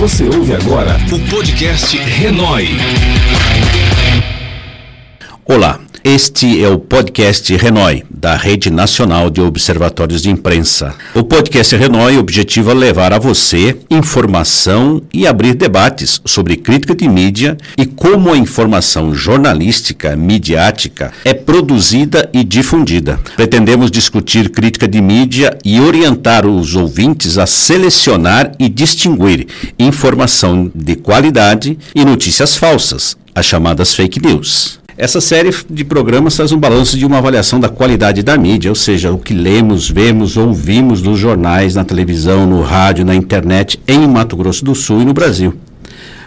Você ouve agora o podcast Renói. Olá, este é o podcast Renói, da Rede Nacional de Observatórios de Imprensa. O podcast Renói objetiva levar a você informação e abrir debates sobre crítica de mídia e como a informação jornalística, midiática, é produzida e difundida. Pretendemos discutir crítica de mídia e orientar os ouvintes a selecionar e distinguir informação de qualidade e notícias falsas, as chamadas fake news. Essa série de programas faz um balanço de uma avaliação da qualidade da mídia, ou seja, o que lemos, vemos, ouvimos nos jornais, na televisão, no rádio, na internet, em Mato Grosso do Sul e no Brasil.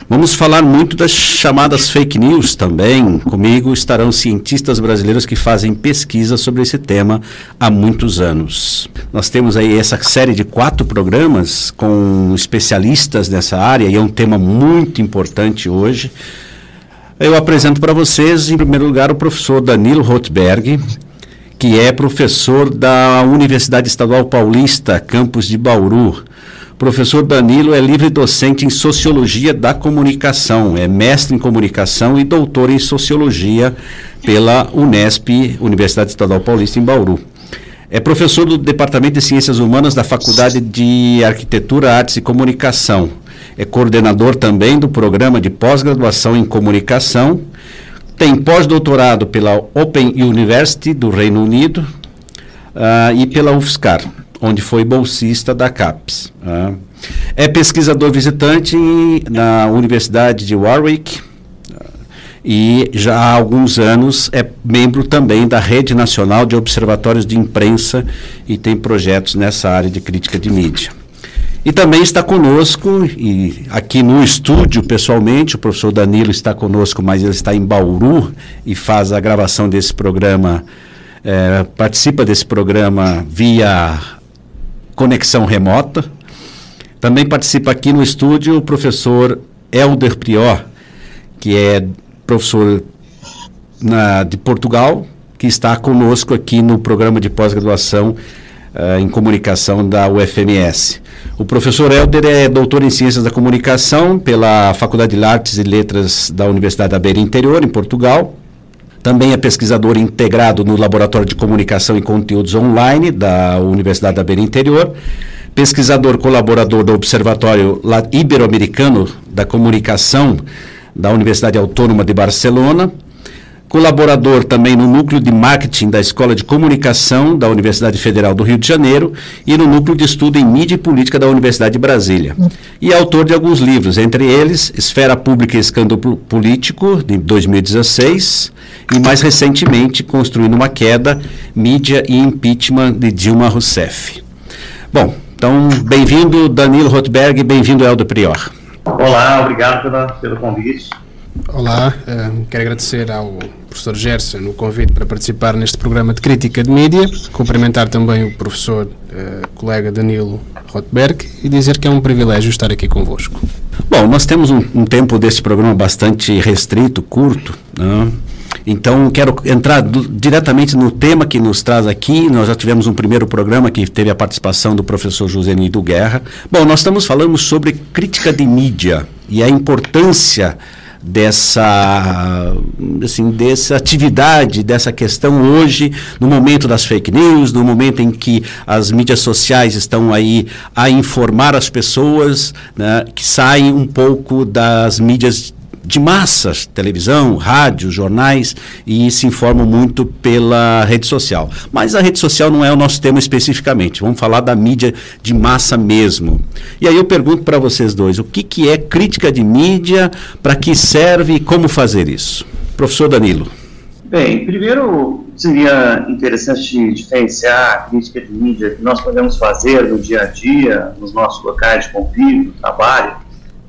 Vamos falar muito das chamadas fake news também. Comigo estarão cientistas brasileiros que fazem pesquisa sobre esse tema há muitos anos. Nós temos aí essa série de quatro programas com especialistas nessa área e é um tema muito importante hoje. Eu apresento para vocês, em primeiro lugar, o professor Danilo Rothberg, que é professor da Universidade Estadual Paulista, campus de Bauru. Professor Danilo é livre docente em Sociologia da Comunicação, é mestre em Comunicação e doutor em Sociologia pela Unesp, Universidade Estadual Paulista, em Bauru. É professor do Departamento de Ciências Humanas da Faculdade de Arquitetura, Artes e Comunicação é coordenador também do programa de pós-graduação em comunicação, tem pós-doutorado pela Open University do Reino Unido uh, e pela UFSCar, onde foi bolsista da CAPES. Uh. É pesquisador visitante na Universidade de Warwick e já há alguns anos é membro também da Rede Nacional de Observatórios de Imprensa e tem projetos nessa área de crítica de mídia. E também está conosco, e aqui no estúdio pessoalmente, o professor Danilo está conosco, mas ele está em Bauru e faz a gravação desse programa, é, participa desse programa via conexão remota. Também participa aqui no estúdio o professor Helder Prior, que é professor na, de Portugal, que está conosco aqui no programa de pós-graduação uh, em comunicação da UFMS. O professor Helder é doutor em Ciências da Comunicação pela Faculdade de Artes e Letras da Universidade da Beira Interior, em Portugal. Também é pesquisador integrado no Laboratório de Comunicação e Conteúdos Online da Universidade da Beira Interior. Pesquisador colaborador do Observatório Ibero-Americano da Comunicação da Universidade Autônoma de Barcelona colaborador também no núcleo de marketing da Escola de Comunicação da Universidade Federal do Rio de Janeiro e no núcleo de estudo em mídia e política da Universidade de Brasília. E autor de alguns livros, entre eles Esfera Pública e Escândalo Político, de 2016, e mais recentemente Construindo uma Queda, Mídia e Impeachment de Dilma Rousseff. Bom, então, bem-vindo Danilo Rothberg, bem-vindo Eldo Prior. Olá, obrigado pela, pelo convite. Olá, uh, quero agradecer ao professor Gerson o convite para participar neste programa de crítica de mídia, cumprimentar também o professor uh, colega Danilo Rothberg e dizer que é um privilégio estar aqui convosco. Bom, nós temos um, um tempo deste programa bastante restrito, curto, né? Então, quero entrar do, diretamente no tema que nos traz aqui. Nós já tivemos um primeiro programa que teve a participação do professor José Nido Guerra. Bom, nós estamos falando sobre crítica de mídia e a importância dessa, assim, dessa atividade, dessa questão hoje, no momento das fake news, no momento em que as mídias sociais estão aí a informar as pessoas, né, que saem um pouco das mídias de massas, televisão, rádio, jornais, e se informam muito pela rede social. Mas a rede social não é o nosso tema especificamente, vamos falar da mídia de massa mesmo. E aí eu pergunto para vocês dois, o que, que é crítica de mídia, para que serve e como fazer isso? Professor Danilo. Bem, primeiro seria interessante diferenciar a crítica de mídia que nós podemos fazer no dia a dia, nos nossos locais de convívio, trabalho,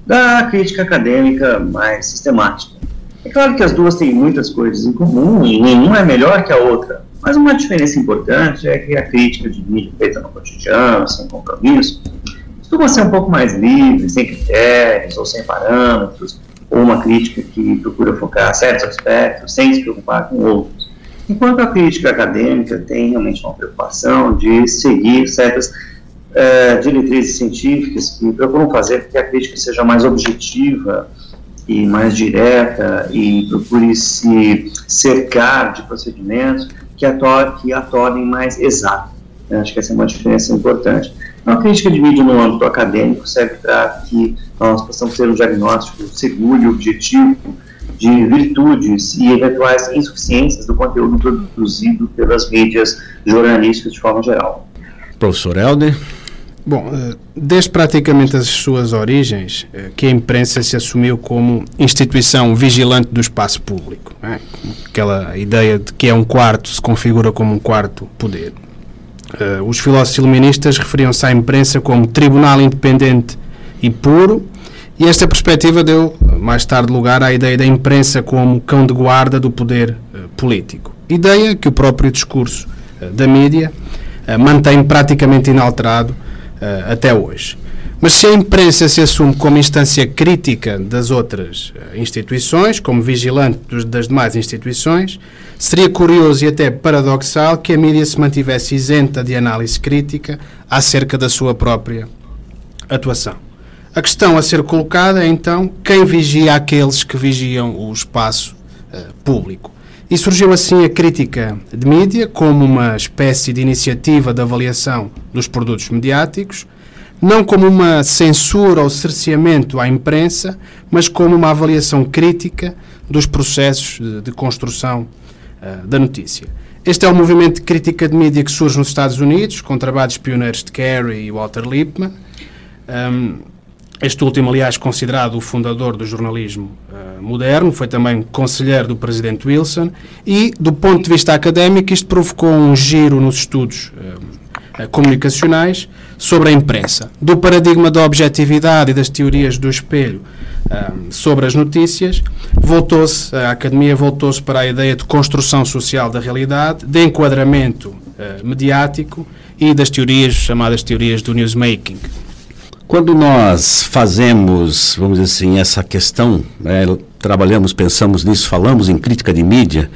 da crítica acadêmica mais sistemática. É claro que as duas têm muitas coisas em comum e nenhuma é melhor que a outra, mas uma diferença importante é que a crítica de mídia feita no cotidiano, sem compromisso, costuma ser um pouco mais livre, sem critérios ou sem parâmetros, ou uma crítica que procura focar certos aspectos sem se preocupar com outros. Enquanto a crítica acadêmica tem realmente uma preocupação de seguir certas uh, diretrizes científicas que procuram fazer com que a crítica seja mais objetiva e mais direta e procure se cercar de procedimentos que a, que a tornem mais exata. Acho que essa é uma diferença importante. Uma crítica de mídia no âmbito acadêmico serve para que nós possamos ter um diagnóstico seguro e objetivo de virtudes e eventuais insuficiências do conteúdo produzido pelas mídias jornalísticas de forma geral. Professor Helder? Bom, eh, desde praticamente as suas origens, eh, que a imprensa se assumiu como instituição vigilante do espaço público. É? Aquela ideia de que é um quarto, se configura como um quarto poder. Eh, os filósofos iluministas referiam-se à imprensa como tribunal independente e puro, e esta perspectiva deu mais tarde lugar à ideia da imprensa como cão de guarda do poder político. Ideia que o próprio discurso da mídia mantém praticamente inalterado uh, até hoje. Mas se a imprensa se assume como instância crítica das outras uh, instituições, como vigilante dos, das demais instituições, seria curioso e até paradoxal que a mídia se mantivesse isenta de análise crítica acerca da sua própria atuação. A questão a ser colocada é então quem vigia aqueles que vigiam o espaço uh, público. E surgiu assim a crítica de mídia como uma espécie de iniciativa de avaliação dos produtos mediáticos, não como uma censura ou cerceamento à imprensa, mas como uma avaliação crítica dos processos de, de construção uh, da notícia. Este é o movimento de crítica de mídia que surge nos Estados Unidos, com trabalhos pioneiros de Carey e Walter Lippmann. Um, este último, aliás, considerado o fundador do jornalismo uh, moderno, foi também conselheiro do presidente Wilson, e, do ponto de vista académico, isto provocou um giro nos estudos uh, comunicacionais sobre a imprensa. Do paradigma da objetividade e das teorias do espelho uh, sobre as notícias, voltou-se, a academia voltou-se para a ideia de construção social da realidade, de enquadramento mediático e das teorias chamadas teorias do newsmaking. Quando nós fazemos, vamos dizer assim, essa questão, né, trabalhamos, pensamos nisso, falamos em crítica de mídia,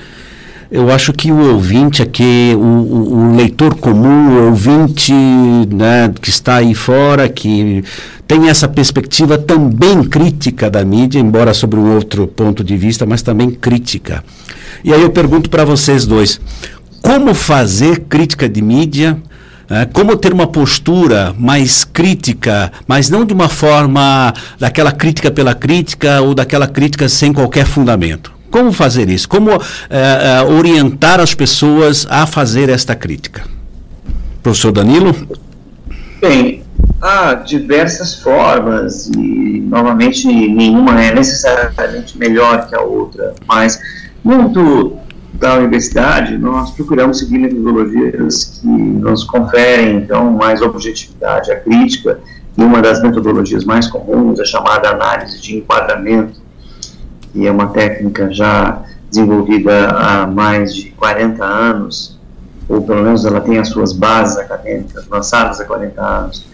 eu acho que o ouvinte aqui, o, o, o leitor comum, o ouvinte né, que está aí fora, que tem essa perspectiva também crítica da mídia, embora sobre um outro ponto de vista, mas também crítica. E aí eu pergunto para vocês dois, como fazer crítica de mídia como ter uma postura mais crítica, mas não de uma forma daquela crítica pela crítica ou daquela crítica sem qualquer fundamento. Como fazer isso? Como é, é, orientar as pessoas a fazer esta crítica? Professor Danilo? Bem, há diversas formas e, novamente, nenhuma é necessariamente melhor que a outra, mas muito da universidade, nós procuramos seguir metodologias que nos conferem, então, mais objetividade à crítica, e uma das metodologias mais comuns é chamada análise de enquadramento, que é uma técnica já desenvolvida há mais de 40 anos, ou pelo menos ela tem as suas bases acadêmicas lançadas há 40 anos,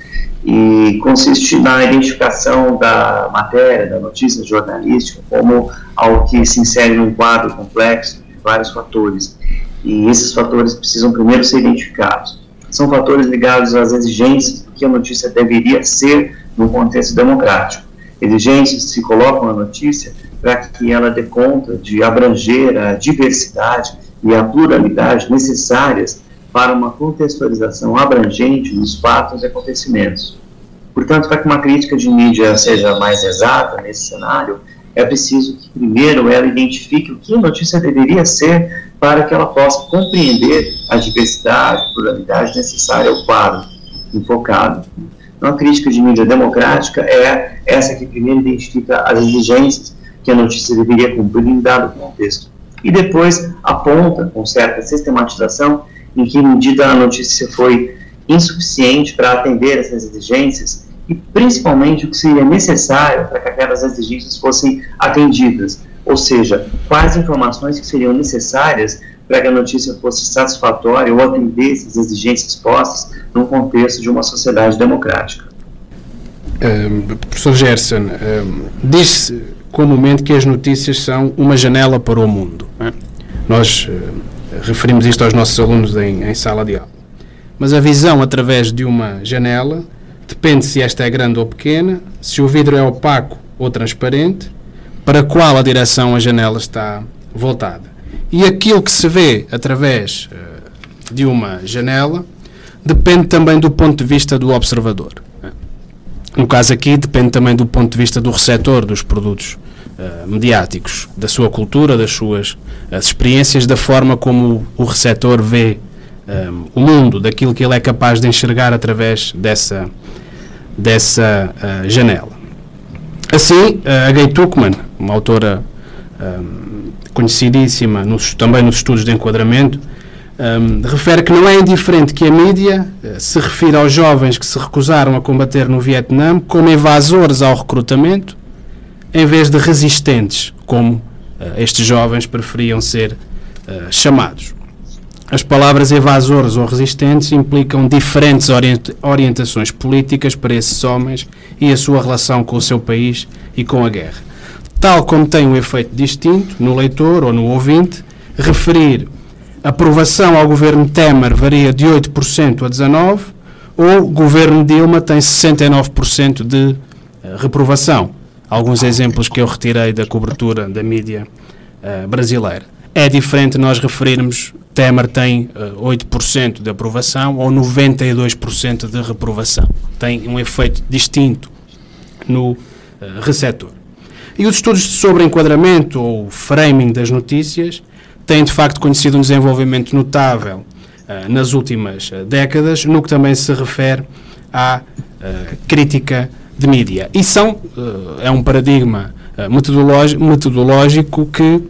e consiste na identificação da matéria, da notícia jornalística, como algo que se insere num quadro complexo vários fatores. E esses fatores precisam primeiro ser identificados. São fatores ligados às exigências que a notícia deveria ser no contexto democrático. Exigências se colocam na notícia para que ela dê conta de abranger a diversidade e a pluralidade necessárias para uma contextualização abrangente dos fatos e acontecimentos. Portanto, para que uma crítica de mídia seja mais exata nesse cenário, é preciso que primeiro ela identifique o que a notícia deveria ser para que ela possa compreender a diversidade, pluralidade necessária ao quadro enfocado. Então, a crítica de mídia democrática é essa que primeiro identifica as exigências que a notícia deveria cumprir em dado contexto. E depois aponta, com certa sistematização, em que medida a notícia foi insuficiente para atender essas exigências e principalmente o que seria necessário para que aquelas exigências fossem atendidas, ou seja, quais informações que seriam necessárias para que a notícia fosse satisfatória ou atendesse as exigências postas no contexto de uma sociedade democrática. Um, professor Gerson, um, diz-se comumente que as notícias são uma janela para o mundo. É? Nós uh, referimos isto aos nossos alunos em, em sala de aula. mas a visão através de uma janela depende se esta é grande ou pequena, se o vidro é opaco ou transparente, para qual a direção a janela está voltada. E aquilo que se vê através uh, de uma janela depende também do ponto de vista do observador. No caso aqui, depende também do ponto de vista do receptor dos produtos uh, mediáticos, da sua cultura, das suas as experiências, da forma como o receptor vê um, eh, o mundo, daquilo que ele é capaz de enxergar através dessa, dessa uh, janela. Assim, a Gay Tuckman, uma autora um, conhecidíssima nos, também nos estudos de enquadramento, um, refere que não é indiferente que a mídia uh, se refira aos jovens que se recusaram a combater no Vietnã como evasores ao recrutamento, em vez de resistentes, como uh, estes jovens preferiam ser uh, chamados. As palavras evasores ou resistentes implicam diferentes orientações políticas para esses homens e a sua relação com o seu país e com a guerra. Tal como tem um efeito distinto no leitor ou no ouvinte, referir aprovação ao governo Temer varia de 8% a 19%, ou governo Dilma tem 69% de eh, reprovação. Alguns exemplos que eu retirei da cobertura da mídia uh, brasileira. É diferente nós referirmos Temer tem uh, eh, 8% de aprovação ou 92% de reprovação. Tem um efeito distinto no uh, receptor. E os estudos sobre enquadramento ou framing das notícias tem de facto conhecido um desenvolvimento notável uh, nas últimas décadas, no que também se refere à crítica de mídia. E são, é um paradigma metodológico que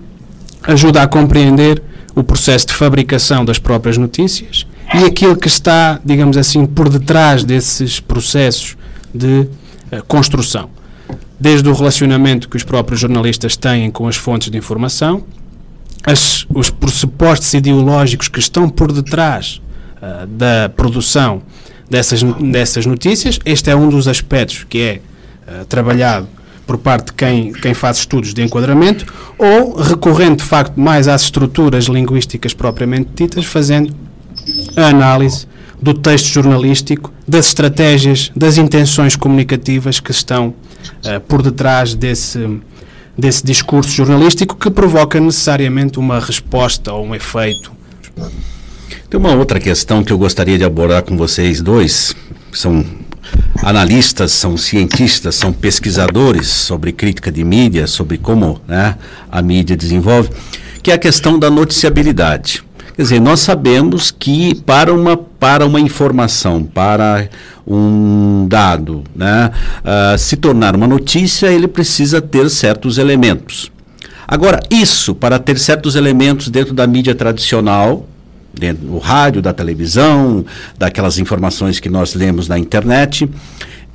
ajuda a compreender o processo de fabricação das próprias notícias e aquilo que está, digamos assim, por detrás desses processos de construção. Desde o relacionamento que os próprios jornalistas têm com as fontes de informação, as, os pressupostos ideológicos que estão por detrás uh, da produção dessas, dessas notícias. Este é um dos aspectos que é uh, trabalhado por parte de quem, quem faz estudos de enquadramento, ou recorrendo de facto mais às estruturas linguísticas propriamente ditas, fazendo a análise do texto jornalístico, das estratégias, das intenções comunicativas que estão uh, por detrás desse, desse discurso jornalístico que provoca necessariamente uma resposta ou um efeito. Tem uma outra questão que eu gostaria de abordar com vocês dois, são analistas, são cientistas, são pesquisadores sobre crítica de mídia, sobre como né, a mídia desenvolve, que é a questão da noticiabilidade. Quer dizer, nós sabemos que para uma, para uma informação, para um dado né, uh, se tornar uma notícia, ele precisa ter certos elementos. Agora, isso, para ter certos elementos dentro da mídia tradicional, dentro do rádio, da televisão, daquelas informações que nós lemos na internet,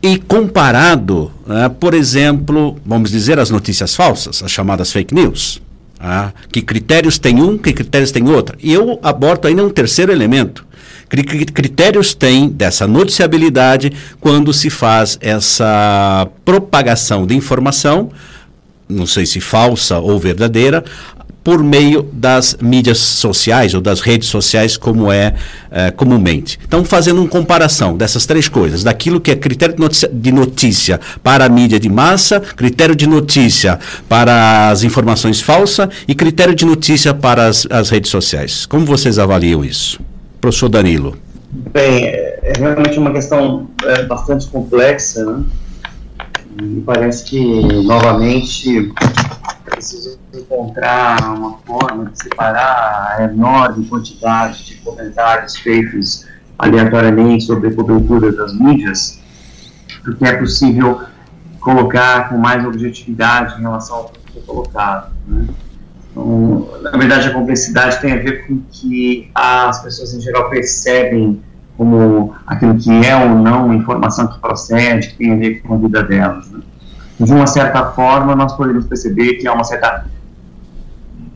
e comparado, uh, por exemplo, vamos dizer, as notícias falsas, as chamadas fake news. Ah, que critérios tem um, que critérios tem outro. E eu aborto ainda um terceiro elemento. Que critérios tem dessa noticiabilidade quando se faz essa propagação de informação, não sei se falsa ou verdadeira, por meio das mídias sociais ou das redes sociais, como é, é comumente. Então, fazendo uma comparação dessas três coisas, daquilo que é critério de notícia, de notícia, para a mídia de massa, critério de notícia para as informações falsas e critério de notícia para as, as redes sociais. Como vocês avaliam isso? Professor Danilo. Bem, é, é realmente uma questão é, bastante complexa, né? E parece que, novamente, preciso encontrar uma forma de separar a enorme quantidade de comentários feitos aleatoriamente sobre a cobertura das mídias, porque é possível colocar com mais objetividade em relação ao que foi colocado. Né? Então, na verdade, a complexidade tem a ver com que as pessoas em geral percebem como aquilo que é ou não informação que procede, que tem a ver com a vida delas. Né? De uma certa forma, nós podemos perceber que há uma certa,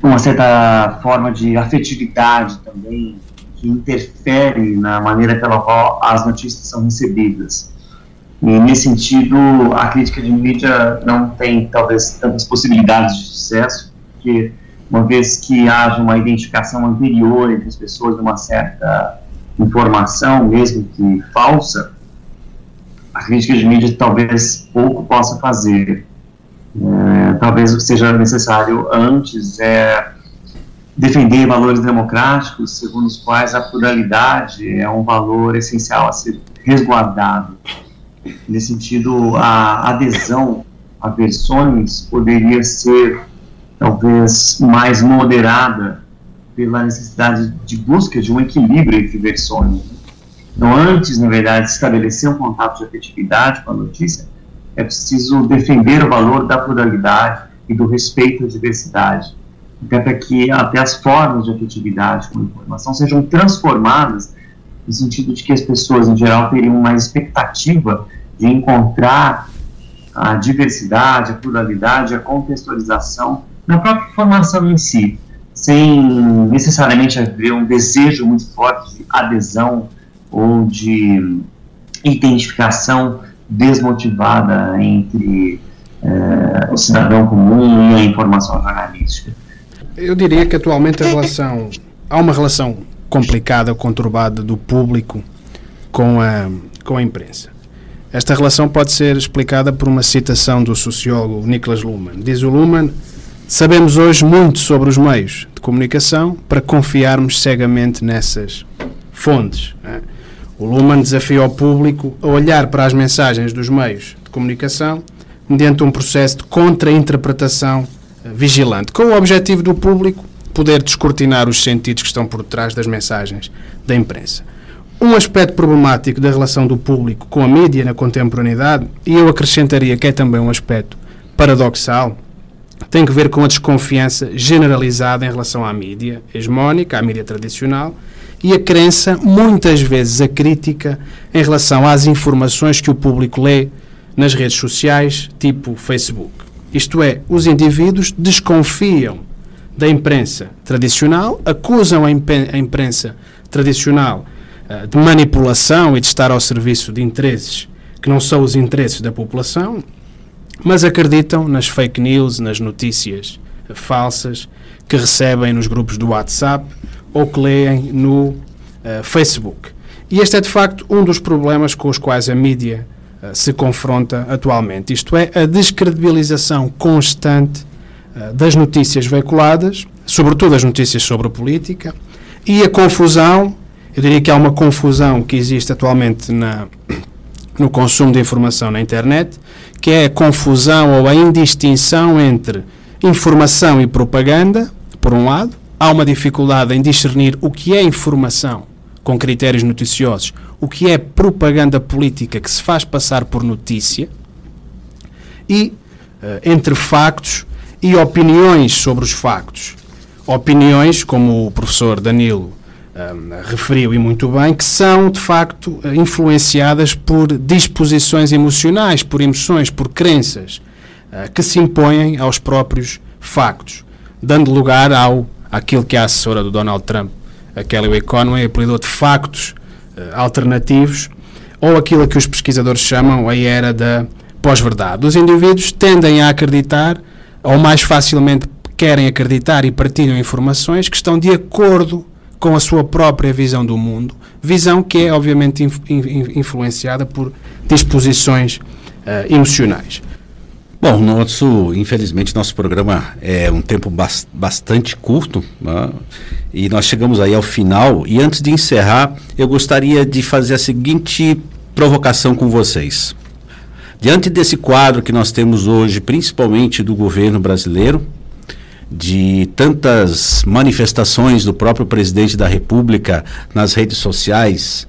uma certa forma de afetividade também que interfere na maneira pela qual as notícias são recebidas. E, nesse sentido, a crítica de mídia não tem, talvez, tantas possibilidades de sucesso, porque uma vez que haja uma identificação anterior entre as pessoas de uma certa informação, mesmo que falsa, a crítica de mídia talvez pouco possa fazer. É, talvez o que seja necessário antes é defender valores democráticos, segundo os quais a pluralidade é um valor essencial a ser resguardado. Nesse sentido, a adesão a versões poderia ser talvez mais moderada pela necessidade de busca de um equilíbrio entre versões. Então, antes, na verdade, de estabelecer um contato de afetividade com a notícia, é preciso defender o valor da pluralidade e do respeito à diversidade, até para que até as formas de afetividade com a informação sejam transformadas no sentido de que as pessoas, em geral, teriam mais expectativa de encontrar a diversidade, a pluralidade, a contextualização na própria informação em si, sem necessariamente haver um desejo muito forte de adesão ou de identificação desmotivada entre eh, o cidadão comum e a informação jornalística. Eu diria que atualmente a relação há uma relação complicada, conturbada do público com a, com a imprensa. Esta relação pode ser explicada por uma citação do sociólogo Niklas Luhmann. Diz o Luhmann: Sabemos hoje muito sobre os meios de comunicação para confiarmos cegamente nessas fontes. É? O Luhmann desafia o público a olhar para as mensagens dos meios de comunicação mediante um processo de contra-interpretação eh, vigilante, com o objetivo do público poder descortinar os sentidos que estão por trás das mensagens da imprensa. Um aspecto problemático da relação do público com a mídia na contemporaneidade, e eu acrescentaria que é também um aspecto paradoxal, tem que ver com a desconfiança generalizada em relação à mídia hegemónica, à mídia tradicional, e a crença, muitas vezes a crítica, em relação às informações que o público lê nas redes sociais, tipo Facebook. Isto é, os indivíduos desconfiam da imprensa tradicional, acusam a, imprensa tradicional uh, de manipulação e de estar ao serviço de interesses que não são os interesses da população, mas acreditam nas fake news, nas notícias falsas que recebem nos grupos do WhatsApp ou que leem no uh, Facebook. E este é de facto um dos problemas com os quais a mídia uh, se confronta atualmente, isto é, a descredibilização constante uh, das notícias veiculadas, sobretudo as notícias sobre a política, e a confusão, eu diria que há uma confusão que existe atualmente na, no consumo de informação na internet, que é a confusão ou a indistinção entre informação e propaganda, por um lado, há uma dificuldade em discernir o que é informação com critérios noticiosos, o que é propaganda política que se faz passar por notícia, e uh, entre factos e opiniões sobre os factos. Opiniões, como o professor Danilo referiu e muito bem, que são de facto influenciadas por disposições emocionais, por emoções, por crenças uh, que se impõem aos próprios factos, dando lugar ao aquilo que a assessora do Donald Trump, a Kelly Economy, apelidou de factos uh, alternativos, ou aquilo que os pesquisadores chamam a era da pós-verdade. Os indivíduos tendem a acreditar, ou mais facilmente querem acreditar e partilham informações que estão de acordo com a sua própria visão do mundo, visão que é obviamente influenciada por disposições uh, emocionais. Bom, nosso, infelizmente, nosso programa é um tempo bas bastante curto né? e nós chegamos aí ao final. E antes de encerrar, eu gostaria de fazer a seguinte provocação com vocês. Diante desse quadro que nós temos hoje, principalmente do governo brasileiro, de tantas manifestações do próprio presidente da República nas redes sociais,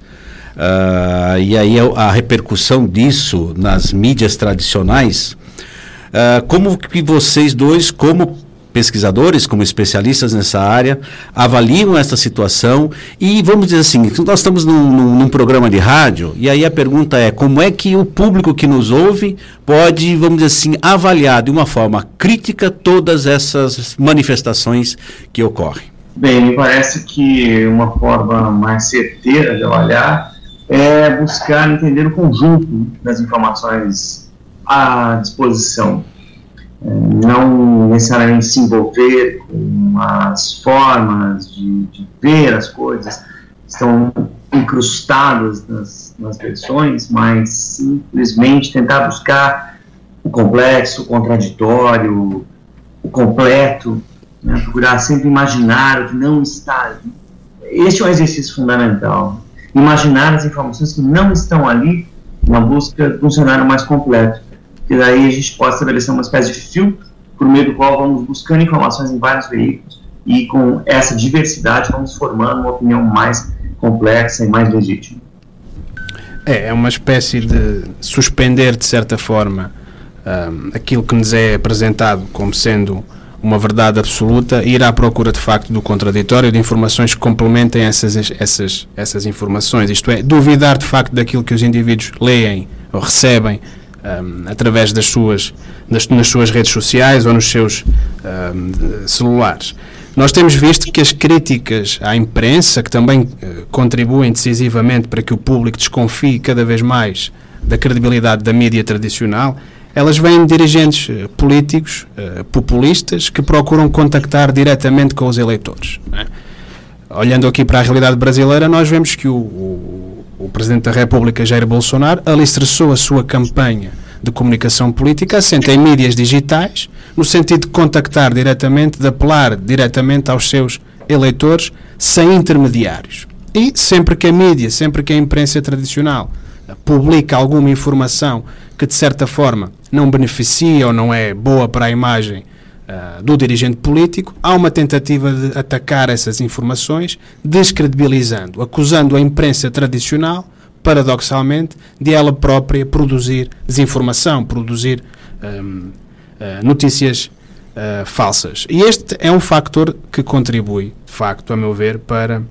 uh, e aí a repercussão disso nas mídias tradicionais, Uh, como que vocês dois, como pesquisadores, como especialistas nessa área, avaliam essa situação e vamos dizer assim, nós estamos num, num, num, programa de rádio e aí a pergunta é como é que o público que nos ouve pode, vamos dizer assim, avaliar de uma forma crítica todas essas manifestações que ocorrem? Bem, me parece que uma forma mais certeira de avaliar é buscar entender o conjunto das informações à disposição. Não necessariamente se envolver com as formas de, de ver as coisas, estão incrustadas nas, nas versões, mas simplesmente tentar buscar o complexo, o contraditório, o completo, né? procurar sempre imaginar o que não está ali. Este é um exercício fundamental. Imaginar as informações que não estão ali, uma busca de um cenário mais completo. Que daí a gente pode estabelecer uma espécie de filtro por meio do qual vamos buscando informações em vários veículos e com essa diversidade vamos formando uma opinião mais complexa e mais legítima. É, é uma espécie de suspender, de certa forma, um, aquilo que nos é apresentado como sendo uma verdade absoluta e ir à procura de facto do contraditório, de informações que complementem essas, essas, essas informações. Isto é, duvidar de facto daquilo que os indivíduos leem ou recebem um, através das suas, das, nas suas redes sociais ou nos seus um, celulares. Nós temos visto que as críticas à imprensa, que também uh, contribuem decisivamente para que o público desconfie cada vez mais da credibilidade da mídia tradicional, elas vêm de dirigentes uh, políticos uh, populistas que procuram contactar diretamente com os eleitores. É? Olhando aqui para a realidade brasileira, nós vemos que o, o, o Presidente da República, Jair Bolsonaro, alicerçou a sua campanha de comunicação política assente em mídias digitais, no sentido de contactar diretamente, de apelar diretamente aos seus eleitores, sem intermediários. E sempre que a mídia, sempre que a imprensa tradicional publica alguma informação que de certa forma não beneficia ou não é boa para a imagem uh, do dirigente político, há uma tentativa de atacar essas informações, descredibilizando, acusando a imprensa tradicional paradoxalmente, de ela própria produzir desinformação, produzir um, uh, eh, notícias uh, falsas. E este é um factor que contribui, de facto, a meu ver, para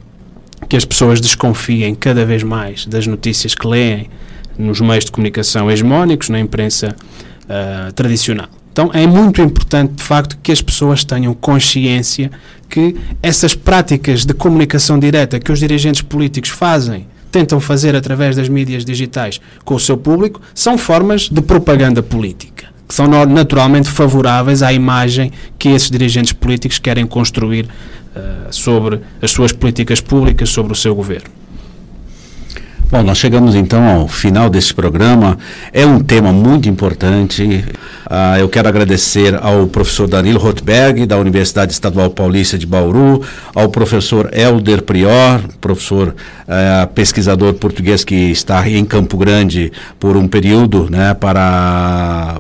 que as pessoas desconfiem cada vez mais das notícias que leem nos meios de comunicação hegemónicos, na imprensa uh, tradicional. Então é muito importante, de facto, que as pessoas tenham consciência que essas práticas de comunicação direta que os dirigentes políticos fazem tentam fazer através das mídias digitais com o seu público são formas de propaganda política, que são naturalmente favoráveis à imagem que esses dirigentes políticos querem construir uh, sobre as suas políticas públicas, sobre o seu governo. Bom, nós chegamos então ao final desse programa. É um tema muito importante. Uh, eu quero agradecer ao professor Danilo Rothberg, da Universidade Estadual Paulista de Bauru, ao professor Helder Prior, professor uh, pesquisador português que está em Campo Grande por um período, né, para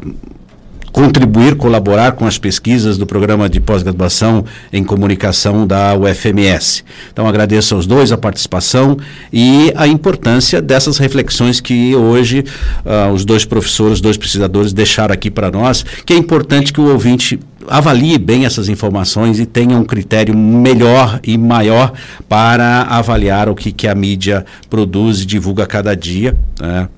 contribuir, colaborar com as pesquisas do programa de pós-graduação em comunicação da UFMS. Então agradeço aos dois a participação e a importância dessas reflexões que hoje uh, os dois professores, os dois pesquisadores deixaram aqui para nós, que é importante que o ouvinte avalie bem essas informações e tenha um critério melhor e maior para avaliar o que, que a mídia produz e divulga cada dia, né?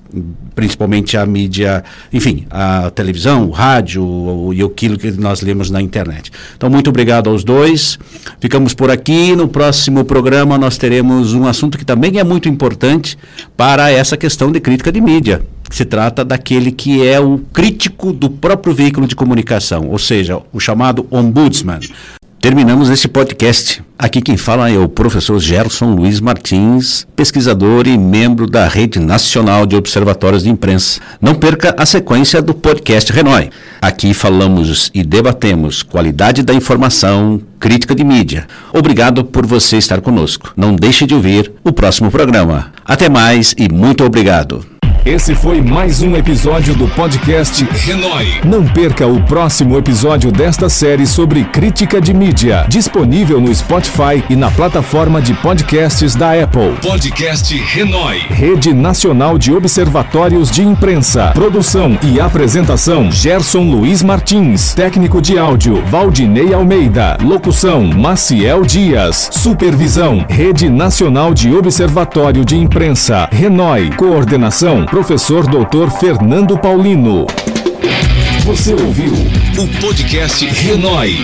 principalmente a mídia, enfim, a televisão, o rádio o, e aquilo que nós lemos na internet. Então, muito obrigado aos dois. Ficamos por aqui. No próximo programa nós teremos um assunto que também é muito importante para essa questão de crítica de mídia se trata daquele que é o crítico do próprio veículo de comunicação, ou seja, o chamado ombudsman. Terminamos esse podcast. Aqui quem fala é o professor Gerson Luiz Martins, pesquisador e membro da Rede Nacional de Observatórios de Imprensa. Não perca a sequência do podcast Renoi. Aqui falamos e debatemos qualidade da informação, crítica de mídia. Obrigado por você estar conosco. Não deixe de ouvir o próximo programa. Até mais e muito obrigado. Esse foi mais um episódio do podcast Renoi. Não perca o próximo episódio desta série sobre crítica de mídia, disponível no Spotify e na plataforma de podcasts da Apple. Podcast Renoi. Rede Nacional de Observatórios de Imprensa. Produção e apresentação: Gerson Luiz Martins. Técnico de áudio: Valdinei Almeida. Locução: Maciel Dias. Supervisão: Rede Nacional de Observatório de Imprensa. Renoi. Coordenação: professor Dr. Fernando Paulino. Você ouviu o podcast Renoi.